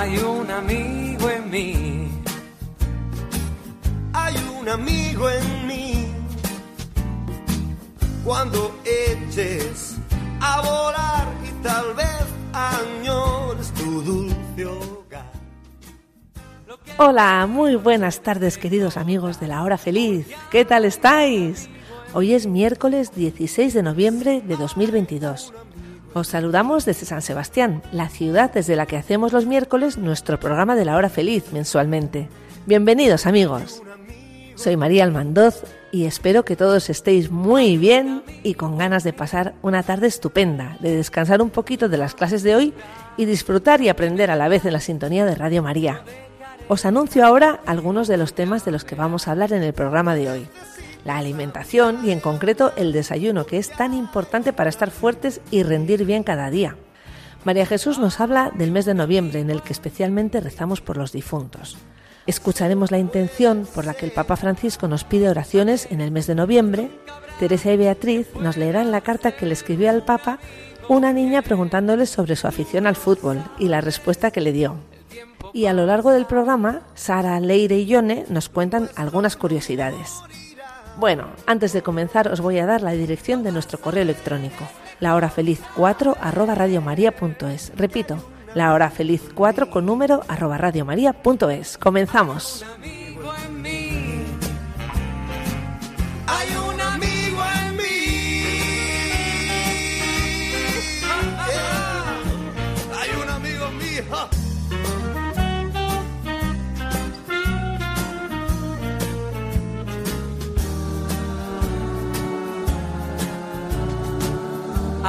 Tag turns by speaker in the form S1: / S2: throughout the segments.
S1: Hay un amigo en mí.
S2: Hay un amigo en mí. Cuando eches a volar y tal vez añores tu dulce hogar.
S3: Hola, muy buenas tardes queridos amigos de la hora feliz. ¿Qué tal estáis? Hoy es miércoles 16 de noviembre de 2022. Os saludamos desde San Sebastián, la ciudad desde la que hacemos los miércoles nuestro programa de la hora feliz mensualmente. Bienvenidos amigos. Soy María Almandoz y espero que todos estéis muy bien y con ganas de pasar una tarde estupenda, de descansar un poquito de las clases de hoy y disfrutar y aprender a la vez en la sintonía de Radio María. Os anuncio ahora algunos de los temas de los que vamos a hablar en el programa de hoy. La alimentación y en concreto el desayuno, que es tan importante para estar fuertes y rendir bien cada día. María Jesús nos habla del mes de noviembre, en el que especialmente rezamos por los difuntos. Escucharemos la intención por la que el Papa Francisco nos pide oraciones en el mes de noviembre. Teresa y Beatriz nos leerán la carta que le escribió al Papa una niña preguntándole sobre su afición al fútbol y la respuesta que le dio. Y a lo largo del programa, Sara, Leire y Yone nos cuentan algunas curiosidades. Bueno, antes de comenzar os voy a dar la dirección de nuestro correo electrónico, lahorafeliz4 arroba radiomaria.es. Repito, lahorafeliz4 con número arroba radiomaria.es. Comenzamos.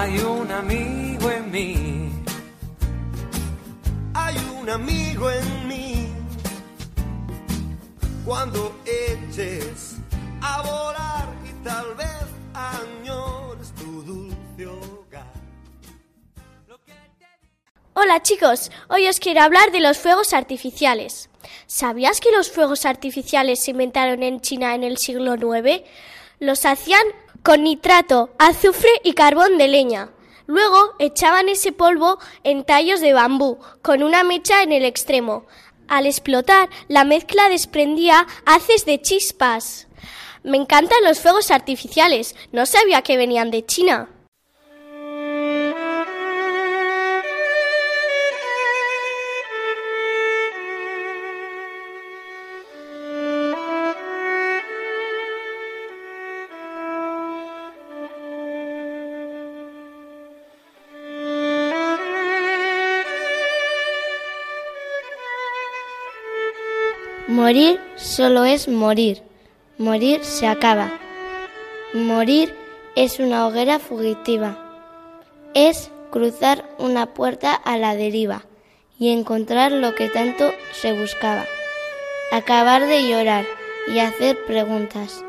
S2: Hay un amigo en mí. Hay un amigo en mí. Cuando eches a volar y tal vez añores tu dulce hogar.
S4: Hola chicos, hoy os quiero hablar de los fuegos artificiales. ¿Sabías que los fuegos artificiales se inventaron en China en el siglo IX? Los hacían con nitrato, azufre y carbón de leña. Luego echaban ese polvo en tallos de bambú, con una mecha en el extremo. Al explotar, la mezcla desprendía haces de chispas. Me encantan los fuegos artificiales. No sabía que venían de China.
S5: Morir solo es morir. Morir se acaba. Morir es una hoguera fugitiva. Es cruzar una puerta a la deriva y encontrar lo que tanto se buscaba. Acabar de llorar y hacer preguntas.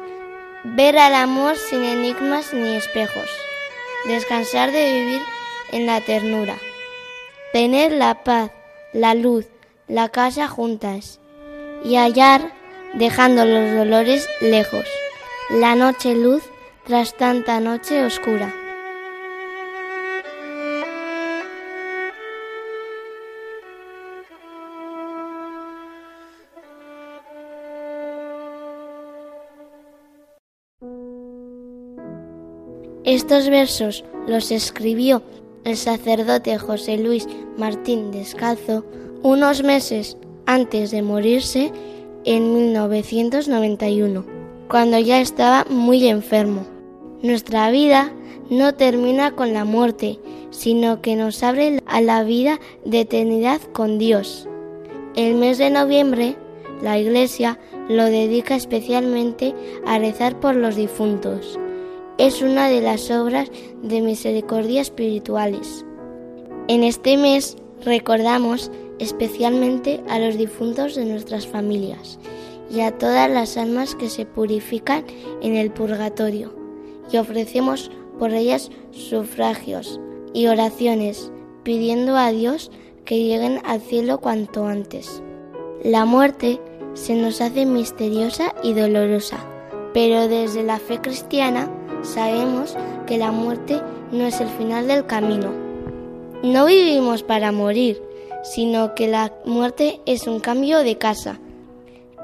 S5: Ver al amor sin enigmas ni espejos. Descansar de vivir en la ternura. Tener la paz, la luz, la casa juntas y hallar, dejando los dolores lejos, la noche luz tras tanta noche oscura. Estos versos los escribió el sacerdote José Luis Martín Descalzo unos meses antes de morirse en 1991, cuando ya estaba muy enfermo. Nuestra vida no termina con la muerte, sino que nos abre a la vida de eternidad con Dios. El mes de noviembre, la Iglesia lo dedica especialmente a rezar por los difuntos. Es una de las obras de misericordia espirituales. En este mes recordamos especialmente a los difuntos de nuestras familias y a todas las almas que se purifican en el purgatorio y ofrecemos por ellas sufragios y oraciones pidiendo a Dios que lleguen al cielo cuanto antes. La muerte se nos hace misteriosa y dolorosa, pero desde la fe cristiana sabemos que la muerte no es el final del camino. No vivimos para morir, sino que la muerte es un cambio de casa.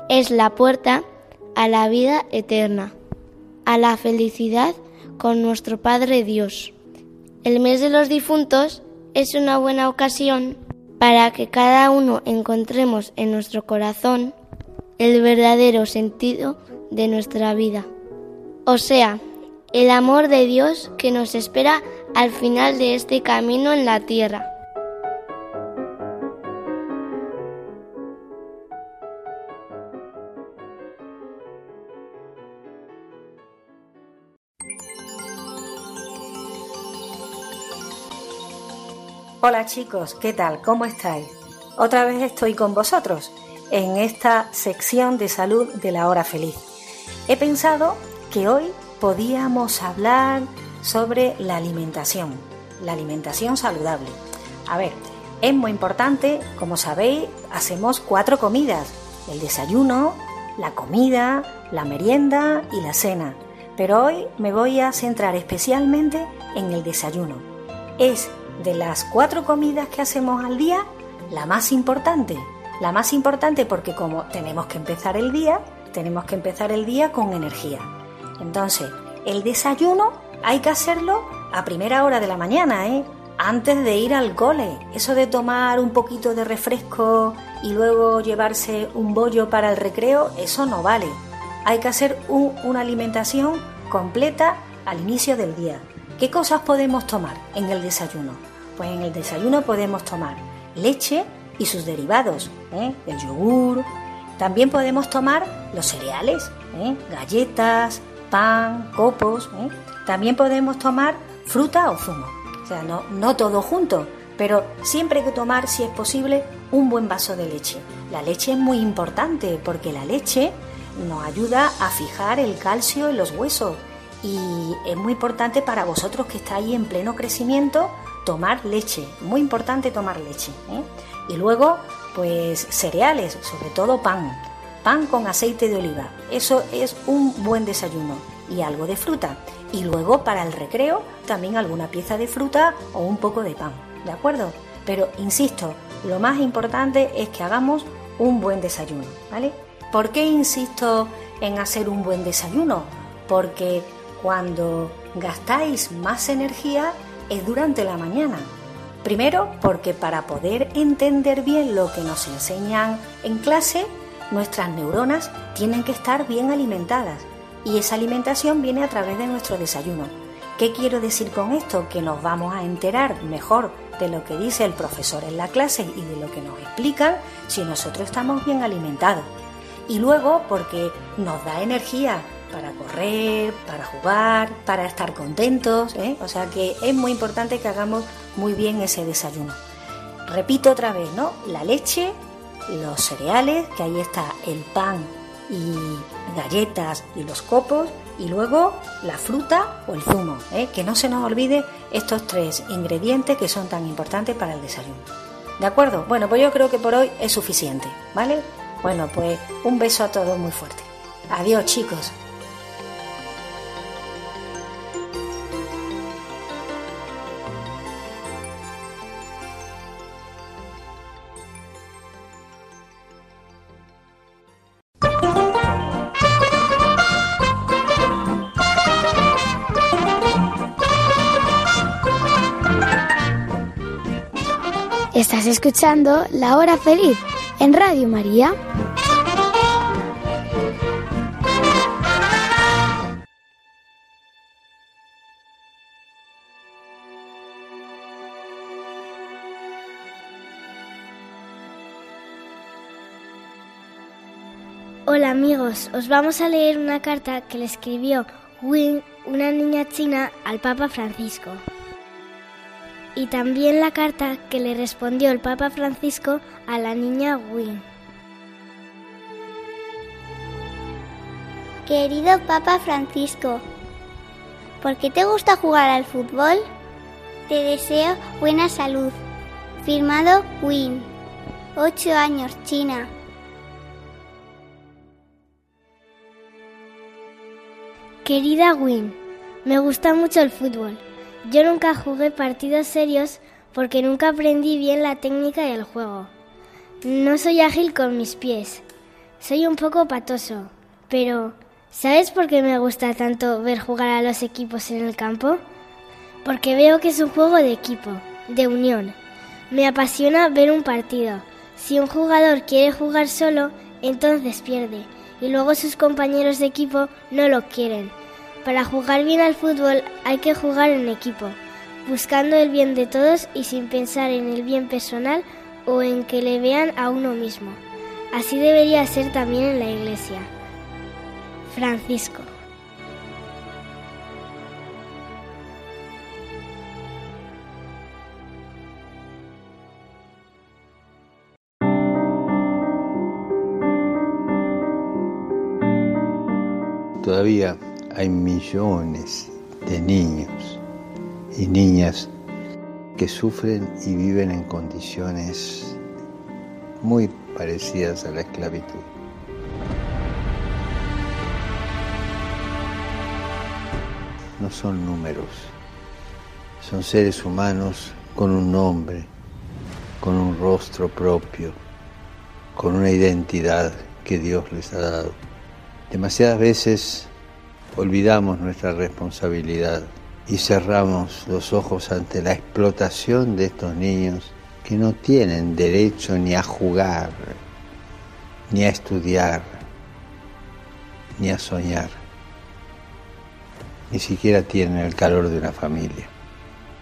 S5: Es la puerta a la vida eterna, a la felicidad con nuestro Padre Dios. El mes de los difuntos es una buena ocasión para que cada uno encontremos en nuestro corazón el verdadero sentido de nuestra vida. O sea, el amor de Dios que nos espera al final de este camino en la tierra.
S6: Hola chicos, ¿qué tal? ¿Cómo estáis? Otra vez estoy con vosotros en esta sección de salud de la hora feliz. He pensado que hoy podíamos hablar sobre la alimentación, la alimentación saludable. A ver, es muy importante, como sabéis, hacemos cuatro comidas, el desayuno, la comida, la merienda y la cena. Pero hoy me voy a centrar especialmente en el desayuno. Es de las cuatro comidas que hacemos al día la más importante. La más importante porque como tenemos que empezar el día, tenemos que empezar el día con energía. Entonces, el desayuno hay que hacerlo a primera hora de la mañana, ¿eh? Antes de ir al cole. Eso de tomar un poquito de refresco y luego llevarse un bollo para el recreo, eso no vale. Hay que hacer una alimentación completa al inicio del día. ¿Qué cosas podemos tomar en el desayuno? Pues en el desayuno podemos tomar leche y sus derivados, ¿eh? el yogur. También podemos tomar los cereales, ¿eh? galletas, pan, copos. ¿eh? También podemos tomar fruta o zumo. O sea, no, no todo junto, pero siempre hay que tomar, si es posible, un buen vaso de leche. La leche es muy importante porque la leche nos ayuda a fijar el calcio en los huesos y es muy importante para vosotros que estáis en pleno crecimiento tomar leche, muy importante tomar leche. ¿eh? Y luego, pues cereales, sobre todo pan, pan con aceite de oliva, eso es un buen desayuno y algo de fruta. Y luego para el recreo también alguna pieza de fruta o un poco de pan, ¿de acuerdo? Pero insisto, lo más importante es que hagamos un buen desayuno, ¿vale? ¿Por qué insisto en hacer un buen desayuno? Porque cuando gastáis más energía es durante la mañana. Primero, porque para poder entender bien lo que nos enseñan en clase, nuestras neuronas tienen que estar bien alimentadas y esa alimentación viene a través de nuestro desayuno. ¿Qué quiero decir con esto? Que nos vamos a enterar mejor de lo que dice el profesor en la clase y de lo que nos explican si nosotros estamos bien alimentados. Y luego porque nos da energía para correr, para jugar, para estar contentos. ¿eh? O sea que es muy importante que hagamos muy bien ese desayuno. Repito otra vez, ¿no? La leche, los cereales, que ahí está el pan y galletas y los copos, y luego la fruta o el zumo. ¿eh? Que no se nos olvide estos tres ingredientes que son tan importantes para el desayuno. ¿De acuerdo? Bueno, pues yo creo que por hoy es suficiente, ¿vale? Bueno, pues un beso a todos muy fuerte. Adiós chicos.
S7: Escuchando La Hora Feliz en Radio María.
S4: Hola amigos, os vamos a leer una carta que le escribió Win, una niña china, al Papa Francisco. Y también la carta que le respondió el Papa Francisco a la niña Win.
S8: Querido Papa Francisco, ¿por qué te gusta jugar al fútbol? Te deseo buena salud. Firmado Win. 8 años, China.
S4: Querida Win, me gusta mucho el fútbol. Yo nunca jugué partidos serios porque nunca aprendí bien la técnica del juego. No soy ágil con mis pies. Soy un poco patoso. Pero, ¿sabes por qué me gusta tanto ver jugar a los equipos en el campo? Porque veo que es un juego de equipo, de unión. Me apasiona ver un partido. Si un jugador quiere jugar solo, entonces pierde. Y luego sus compañeros de equipo no lo quieren. Para jugar bien al fútbol hay que jugar en equipo, buscando el bien de todos y sin pensar en el bien personal o en que le vean a uno mismo. Así debería ser también en la iglesia. Francisco.
S9: Todavía hay millones de niños y niñas que sufren y viven en condiciones muy parecidas a la esclavitud. No son números, son seres humanos con un nombre, con un rostro propio, con una identidad que Dios les ha dado. Demasiadas veces olvidamos nuestra responsabilidad y cerramos los ojos ante la explotación de estos niños que no tienen derecho ni a jugar, ni a estudiar, ni a soñar. Ni siquiera tienen el calor de una familia.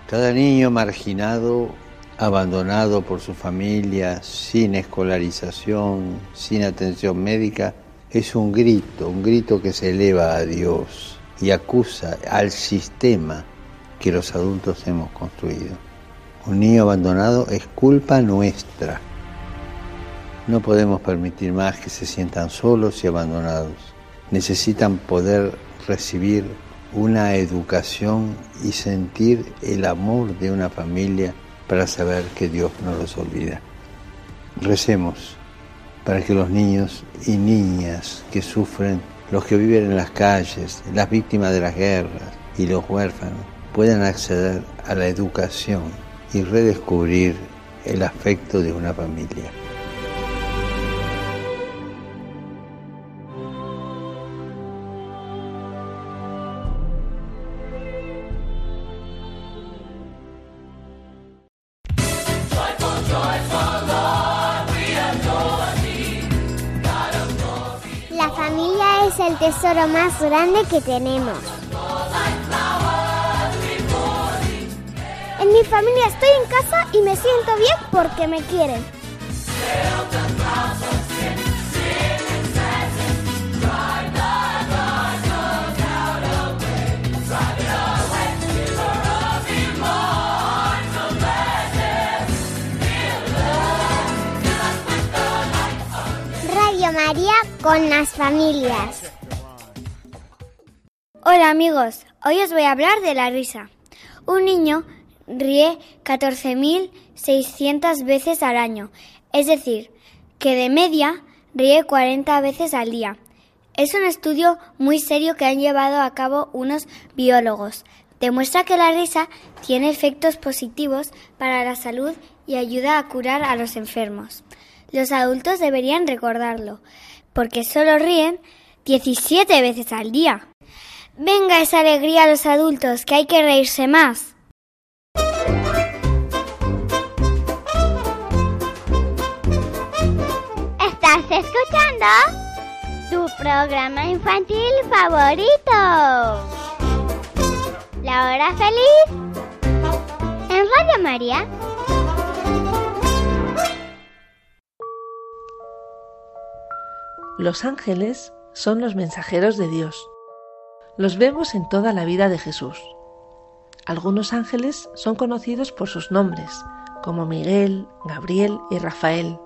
S9: Cada niño marginado, abandonado por su familia, sin escolarización, sin atención médica, es un grito, un grito que se eleva a Dios y acusa al sistema que los adultos hemos construido. Un niño abandonado es culpa nuestra. No podemos permitir más que se sientan solos y abandonados. Necesitan poder recibir una educación y sentir el amor de una familia para saber que Dios no los olvida. Recemos para que los niños y niñas que sufren, los que viven en las calles, las víctimas de las guerras y los huérfanos, puedan acceder a la educación y redescubrir el afecto de una familia.
S8: Familia es el tesoro más grande que tenemos.
S10: En mi familia estoy en casa y me siento bien porque me quieren.
S8: Con las familias.
S10: Hola amigos, hoy os voy a hablar de la risa. Un niño ríe 14.600 veces al año, es decir, que de media ríe 40 veces al día. Es un estudio muy serio que han llevado a cabo unos biólogos. Demuestra que la risa tiene efectos positivos para la salud y ayuda a curar a los enfermos. Los adultos deberían recordarlo, porque solo ríen 17 veces al día. Venga esa alegría a los adultos, que hay que reírse más.
S8: ¿Estás escuchando? Tu programa infantil favorito. La hora feliz. En Radio María.
S3: Los ángeles son los mensajeros de Dios. Los vemos en toda la vida de Jesús. Algunos ángeles son conocidos por sus nombres, como Miguel, Gabriel y Rafael.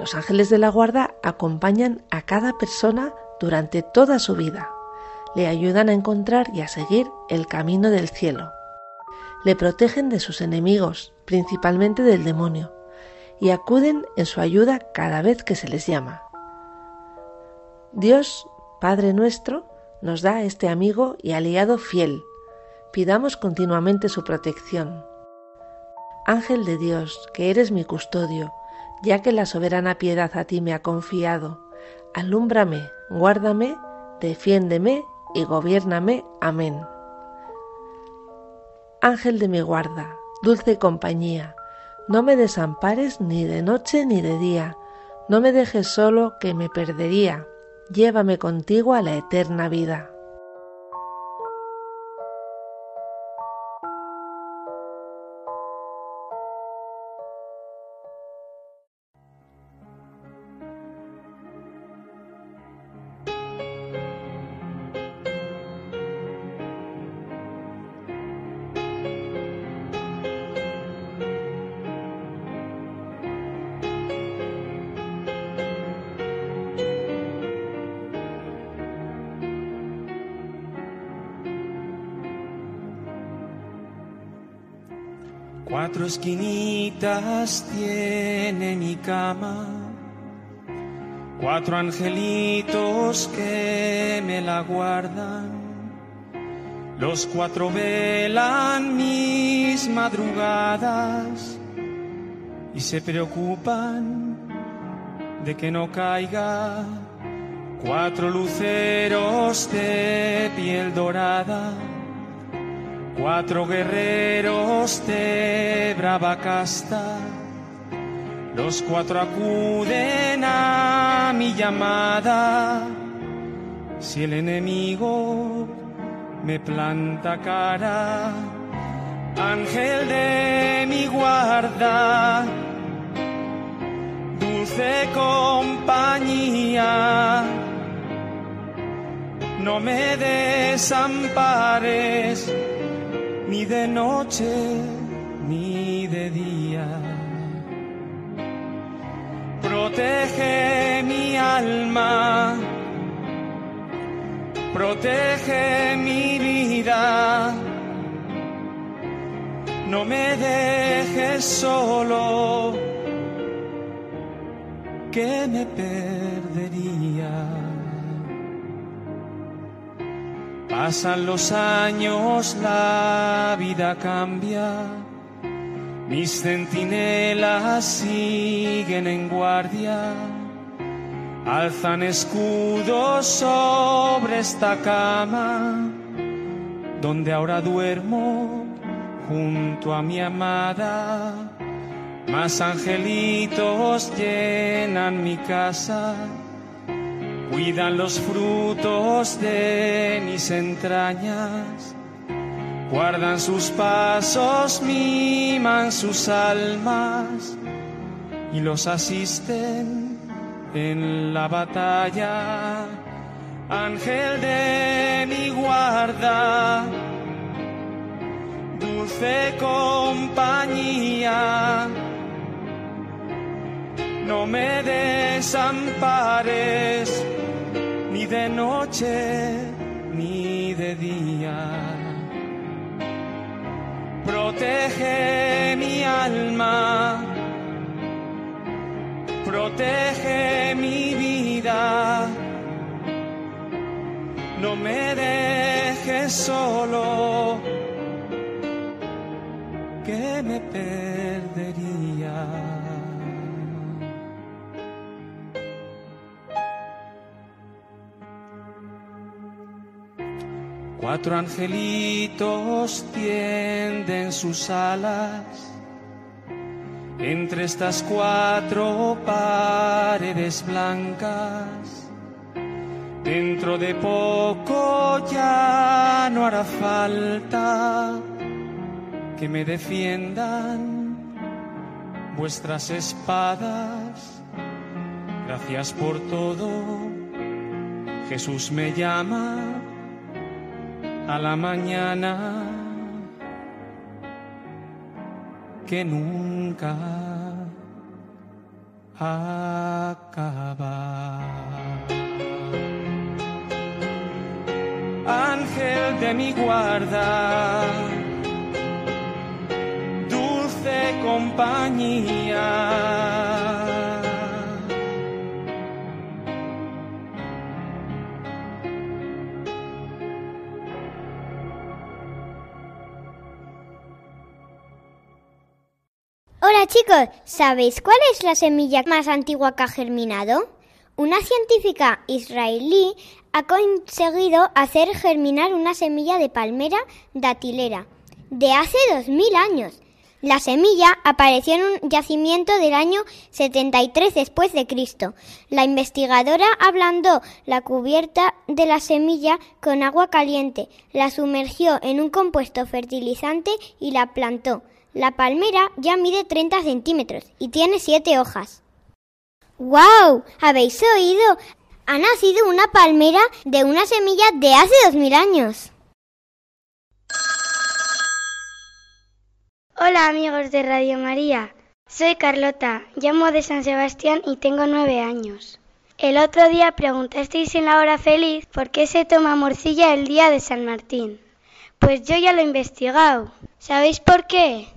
S3: Los ángeles de la guarda acompañan a cada persona durante toda su vida. Le ayudan a encontrar y a seguir el camino del cielo. Le protegen de sus enemigos, principalmente del demonio, y acuden en su ayuda cada vez que se les llama. Dios, Padre nuestro, nos da este amigo y aliado fiel. Pidamos continuamente su protección. Ángel de Dios, que eres mi custodio, ya que la soberana piedad a ti me ha confiado, alúmbrame, guárdame, defiéndeme y gobiérname. Amén. Ángel de mi guarda, dulce compañía, no me desampares ni de noche ni de día, no me dejes solo que me perdería, llévame contigo a la eterna vida.
S11: Tiene mi cama, cuatro angelitos que me la guardan, los cuatro velan mis madrugadas y se preocupan de que no caiga, cuatro luceros de piel dorada Cuatro guerreros de brava casta, los cuatro acuden a mi llamada. Si el enemigo me planta cara, ángel de mi guarda, dulce compañía, no me desampares ni de noche ni de día. Protege mi alma, protege mi vida. No me dejes solo, que me perdería. Pasan los años, la vida cambia. Mis centinelas siguen en guardia. Alzan escudos sobre esta cama, donde ahora duermo junto a mi amada. Más angelitos llenan mi casa cuidan los frutos de mis entrañas, guardan sus pasos, miman sus almas y los asisten en la batalla. Ángel de mi guarda, dulce compañía no me desampares ni de noche ni de día. Protege mi alma, protege mi vida. No me dejes solo, Cuatro angelitos tienden sus alas entre estas cuatro paredes blancas. Dentro de poco ya no hará falta que me defiendan vuestras espadas. Gracias por todo. Jesús me llama a la mañana que nunca acaba. Ángel de mi guarda, dulce compañía.
S8: Chicos, ¿sabéis cuál es la semilla más antigua que ha germinado? Una científica israelí ha conseguido hacer germinar una semilla de palmera datilera de hace 2000 años. La semilla apareció en un yacimiento del año 73 después de Cristo. La investigadora ablandó la cubierta de la semilla con agua caliente, la sumergió en un compuesto fertilizante y la plantó. La palmera ya mide 30 centímetros y tiene siete hojas. ¡Wow! ¿Habéis oído? Ha nacido una palmera de una semilla de hace 2000 años.
S12: Hola amigos de Radio María, soy Carlota, llamo de San Sebastián y tengo nueve años. El otro día preguntasteis en la hora feliz por qué se toma morcilla el día de San Martín. Pues yo ya lo he investigado. ¿Sabéis por qué?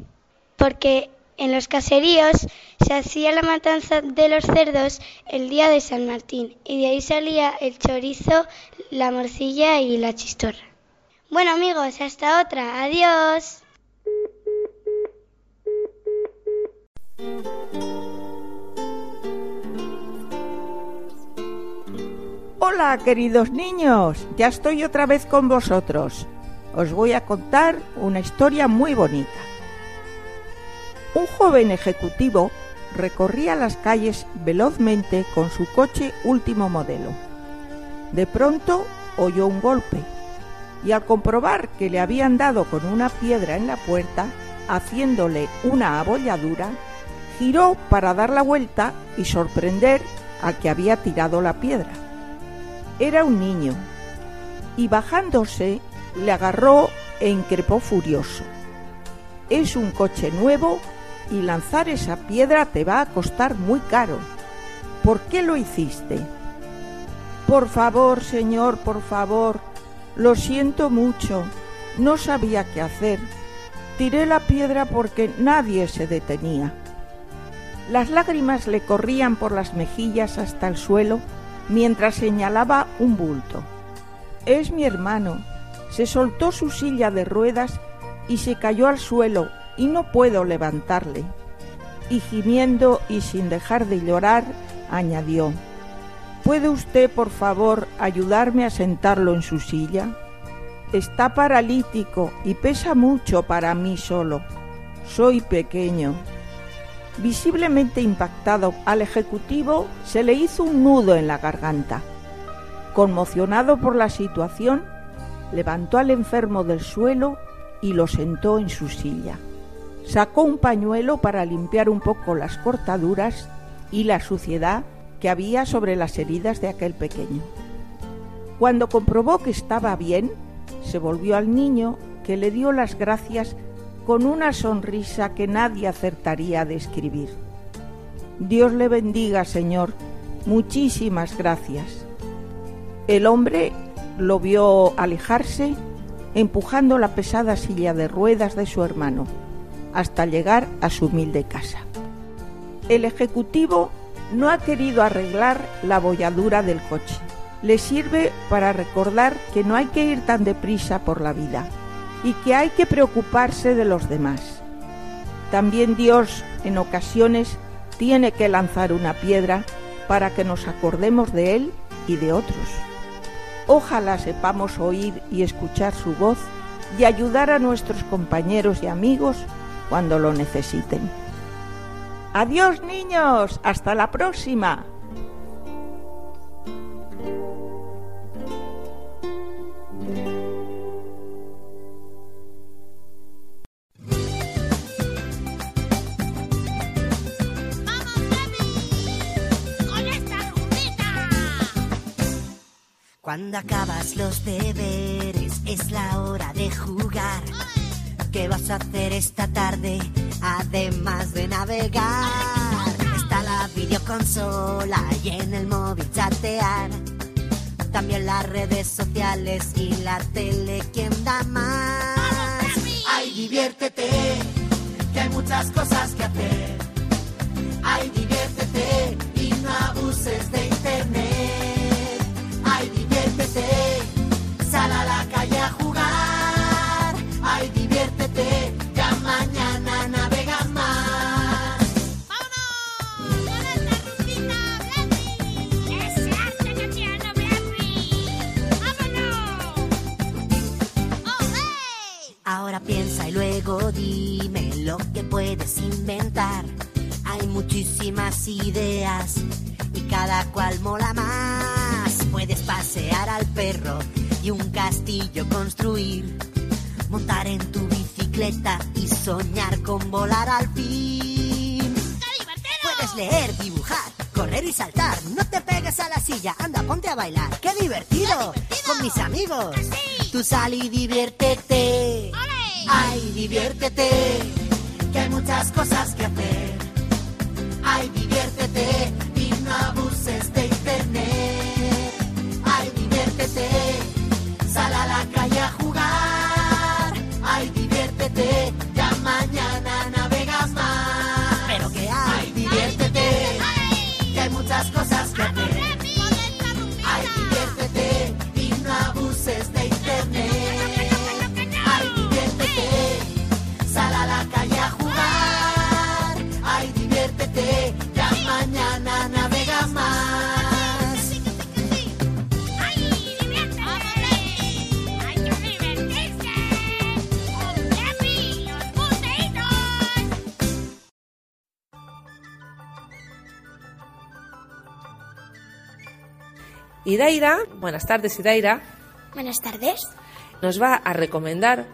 S12: Porque en los caseríos se hacía la matanza de los cerdos el día de San Martín y de ahí salía el chorizo, la morcilla y la chistorra. Bueno amigos, hasta otra. Adiós.
S13: Hola, queridos niños, ya estoy otra vez con vosotros. Os voy a contar una historia muy bonita. Un joven ejecutivo recorría las calles velozmente con su coche último modelo. De pronto oyó un golpe y al comprobar que le habían dado con una piedra en la puerta, haciéndole una abolladura, giró para dar la vuelta y sorprender al que había tirado la piedra. Era un niño y bajándose le agarró e increpó furioso. Es un coche nuevo y lanzar esa piedra te va a costar muy caro. ¿Por qué lo hiciste? Por favor, señor, por favor, lo siento mucho, no sabía qué hacer. Tiré la piedra porque nadie se detenía. Las lágrimas le corrían por las mejillas hasta el suelo mientras señalaba un bulto. Es mi hermano. Se soltó su silla de ruedas y se cayó al suelo y no puedo levantarle. Y gimiendo y sin dejar de llorar, añadió, ¿Puede usted, por favor, ayudarme a sentarlo en su silla? Está paralítico y pesa mucho para mí solo. Soy pequeño. Visiblemente impactado, al ejecutivo se le hizo un nudo en la garganta. Conmocionado por la situación, levantó al enfermo del suelo y lo sentó en su silla. Sacó un pañuelo para limpiar un poco las cortaduras y la suciedad que había sobre las heridas de aquel pequeño. Cuando comprobó que estaba bien, se volvió al niño que le dio las gracias con una sonrisa que nadie acertaría a describir. Dios le bendiga, Señor. Muchísimas gracias. El hombre lo vio alejarse empujando la pesada silla de ruedas de su hermano hasta llegar a su humilde casa. El ejecutivo no ha querido arreglar la bolladura del coche. Le sirve para recordar que no hay que ir tan deprisa por la vida y que hay que preocuparse de los demás. También Dios en ocasiones tiene que lanzar una piedra para que nos acordemos de Él y de otros. Ojalá sepamos oír y escuchar su voz y ayudar a nuestros compañeros y amigos cuando lo necesiten. Adiós niños, hasta la próxima.
S14: Cuando acabas los deberes es la hora de jugar. ¿Qué vas a hacer esta tarde? Además de navegar. Está la videoconsola y en el móvil chatear. También las redes sociales y la tele, ¿quién da más? Ay, diviértete, que hay muchas cosas que hacer. Ay, diviértete y no abuses de Ahora piensa y luego dime lo que puedes inventar. Hay muchísimas ideas y cada cual mola más. Puedes pasear al perro y un castillo construir. Montar en tu bicicleta y soñar con volar al fin. Puedes leer, dibujar, correr y saltar. No te pegues a la silla, anda, ponte a bailar. ¡Qué divertido! Con mis amigos. Tú sal y diviértete. Ay, diviértete. Que hay muchas cosas que hacer. Ay, diviértete diviértete. Ya mañana navegas más.
S3: Idaira, buenas tardes Idaira,
S15: Buenas tardes.
S3: nos va a recomendar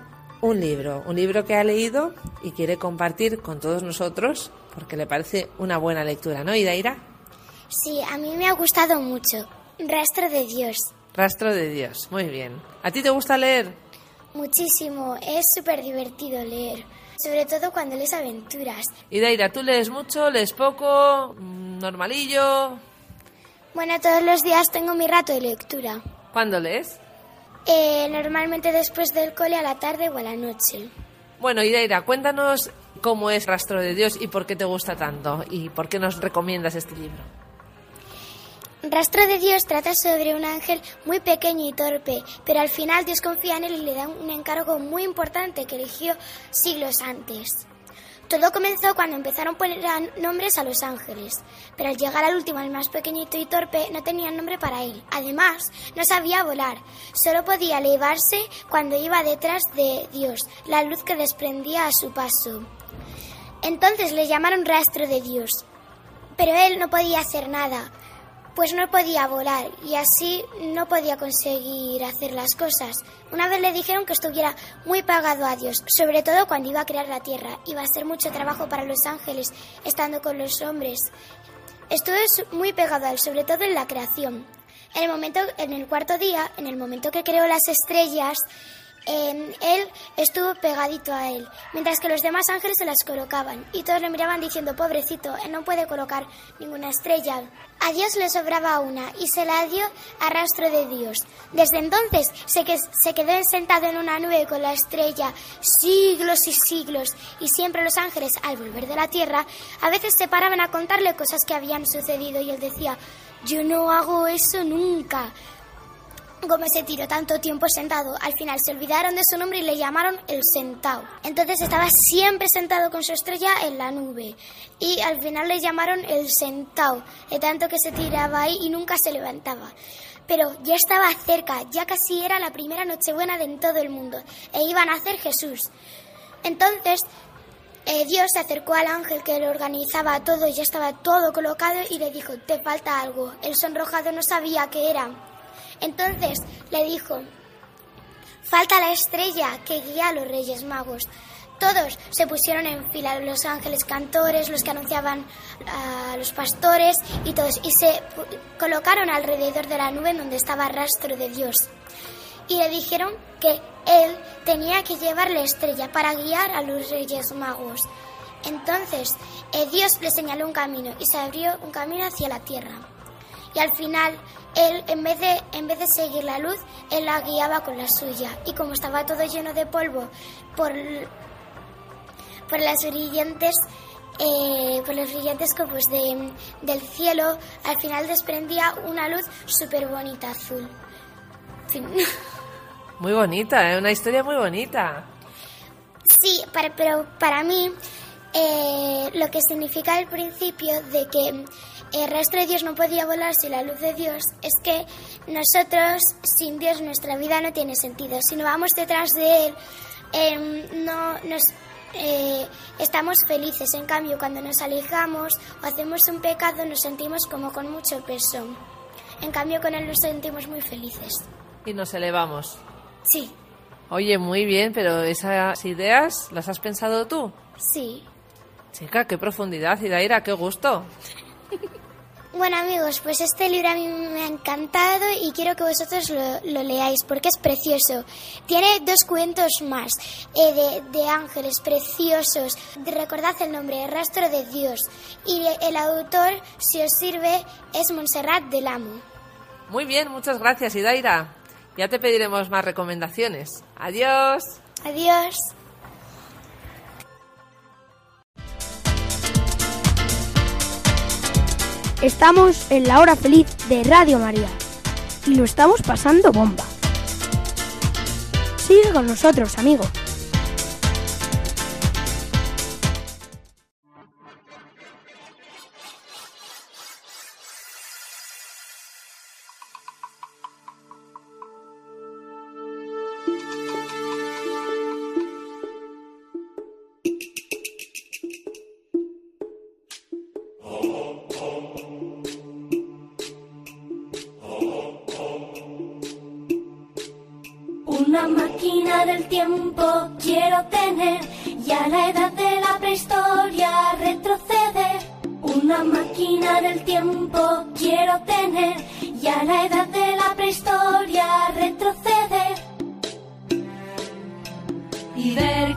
S3: un libro, un libro que ha leído y quiere compartir con todos nosotros porque le parece una buena lectura, ¿no, Idaira?
S15: Sí, a mí me ha gustado mucho. Rastro de Dios.
S3: Rastro de Dios, muy bien. ¿A ti te gusta leer?
S15: Muchísimo. Es súper divertido leer. Sobre todo cuando lees aventuras.
S3: Idaira, ¿tú lees mucho, lees poco, Mm, normalillo?
S15: Bueno, todos los días tengo mi rato de lectura.
S3: ¿Cuándo lees?
S15: Eh, normalmente después del cole a la tarde o a la noche.
S3: Bueno, Idaira, cuéntanos cómo es Rastro de Dios y por qué te gusta tanto y por qué nos recomiendas este libro.
S15: Rastro de Dios trata sobre un ángel muy pequeño y torpe, pero al final Dios confía en él y le da un encargo muy importante que eligió siglos antes. Todo comenzó cuando empezaron a poner nombres a los ángeles, pero al llegar al último, el más pequeñito y torpe, no tenían nombre para él. Además, no sabía volar, solo podía elevarse cuando iba detrás de Dios, la luz que desprendía a su paso. Entonces le llamaron rastro de Dios, pero él no podía hacer nada, pues no podía volar y así no podía conseguir hacer las cosas. Una vez le dijeron que estuviera muy pagado a Dios, sobre todo cuando iba a crear la tierra. Iba a ser mucho trabajo para los ángeles estando con los hombres. Estuvo muy pegado a él, sobre todo en la creación. En el momento, en el cuarto día, en el momento que creó las estrellas, eh, él estuvo pegadito a él, mientras que los demás ángeles se las colocaban y todos le miraban diciendo, pobrecito, él no puede colocar ninguna estrella. A Dios le sobraba una y se la dio a rastro de Dios. Desde entonces se, que, se quedó sentado en una nube con la estrella siglos y siglos y siempre los ángeles al volver de la tierra a veces se paraban a contarle cosas que habían sucedido y él decía, yo no hago eso nunca. Como se tiró tanto tiempo sentado, al final se olvidaron de su nombre y le llamaron el sentado. Entonces estaba siempre sentado con su estrella en la nube. Y al final le llamaron el sentado, de tanto que se tiraba ahí y nunca se levantaba. Pero ya estaba cerca, ya casi era la primera Nochebuena de en todo el mundo, e iban a hacer Jesús. Entonces eh, Dios se acercó al ángel que lo organizaba todo, ya estaba todo colocado y le dijo, te falta algo. El sonrojado no sabía qué era. Entonces le dijo, falta la estrella que guía a los Reyes Magos. Todos se pusieron en fila, los ángeles cantores, los que anunciaban a los pastores y todos, y se colocaron alrededor de la nube donde estaba el rastro de Dios. Y le dijeron que él tenía que llevar la estrella para guiar a los reyes magos. Entonces, eh, Dios le señaló un camino y se abrió un camino hacia la tierra. Y al final, él, en vez, de, en vez de seguir la luz, él la guiaba con la suya. Y como estaba todo lleno de polvo por, por las brillantes, eh, por los brillantes copos de, del cielo, al final desprendía una luz súper bonita azul. Fin.
S16: Muy bonita, ¿eh? una historia muy bonita.
S15: Sí, para- pero para mí eh, lo que significa el principio de que el rastro de Dios no podía volar sin la luz de Dios es que nosotros sin Dios nuestra vida no tiene sentido. Si no vamos detrás de Él, em, no nos eh, estamos felices. En cambio, cuando nos alejamos o hacemos un pecado, nos sentimos como con mucho peso. En cambio, con Él nos sentimos muy felices.
S16: Y nos elevamos.
S15: Sí,
S16: Oye, muy bien, pero esas ideas las has pensado tú.
S15: sí.
S16: Chica, qué profundidad, Idaira, qué gusto.
S15: Bueno amigos, pues este libro a mí me ha encantado y quiero que vosotros lo, lo leáis porque es precioso. Tiene dos cuentos más eh, de, de ángeles preciosos. Recordad el nombre, rastro de Dios. Y el autor, si os sirve, es Montserrat del Amo.
S16: Muy bien, muchas gracias, Idaira. Ya te pediremos más recomendaciones. Adiós.
S15: Adiós.
S7: Estamos en la hora feliz de Radio María y lo estamos pasando bomba. Sigue con nosotros, amigo.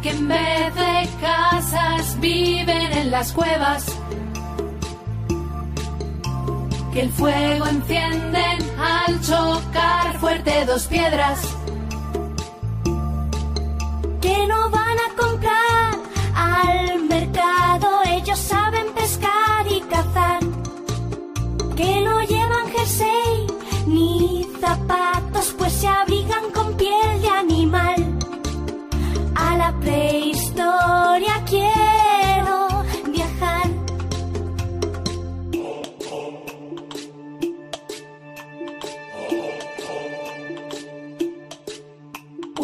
S1: Que en vez de casas viven en las cuevas. Que el fuego encienden al chocar fuerte dos piedras.
S17: que no van a comprar al mercado, ellos saben pescar y cazar, que no llevan jersey ni zapatos, pues se abrigan con piel de animal. Prehistoria quiero viajar.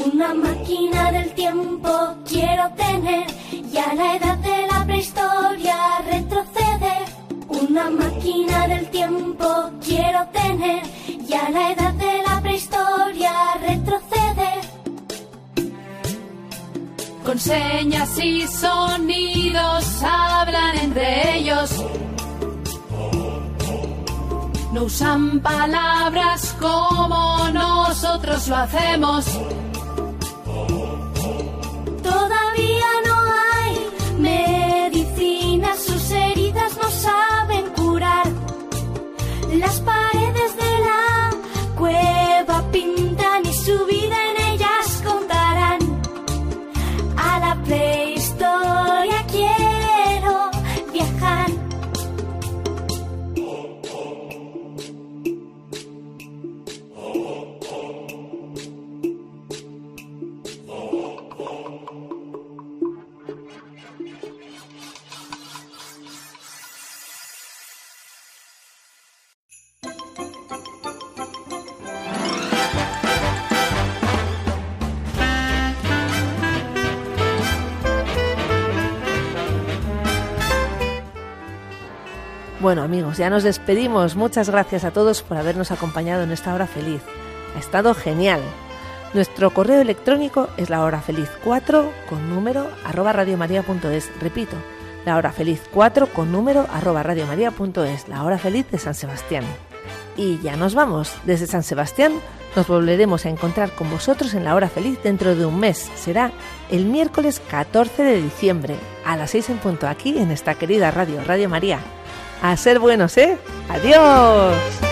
S17: Una máquina del tiempo quiero tener y a la edad de la prehistoria retroceder. Una máquina del tiempo quiero tener y a la edad de
S1: Con señas y sonidos hablan entre ellos. No usan palabras como nosotros lo hacemos.
S16: Bueno amigos, ya nos despedimos. Muchas gracias a todos por habernos acompañado en esta hora feliz. Ha estado genial.
S3: Nuestro correo electrónico es la hora feliz 4 con número arroba radiomaria.es. Repito, la hora feliz 4 con número arroba radiomaria.es. La hora feliz de San Sebastián. Y ya nos vamos. Desde San Sebastián nos volveremos a encontrar con vosotros en la hora feliz dentro de un mes. Será el miércoles 14 de diciembre a las 6 en punto aquí en esta querida radio, Radio María. A ser buenos, ¿eh? Adiós.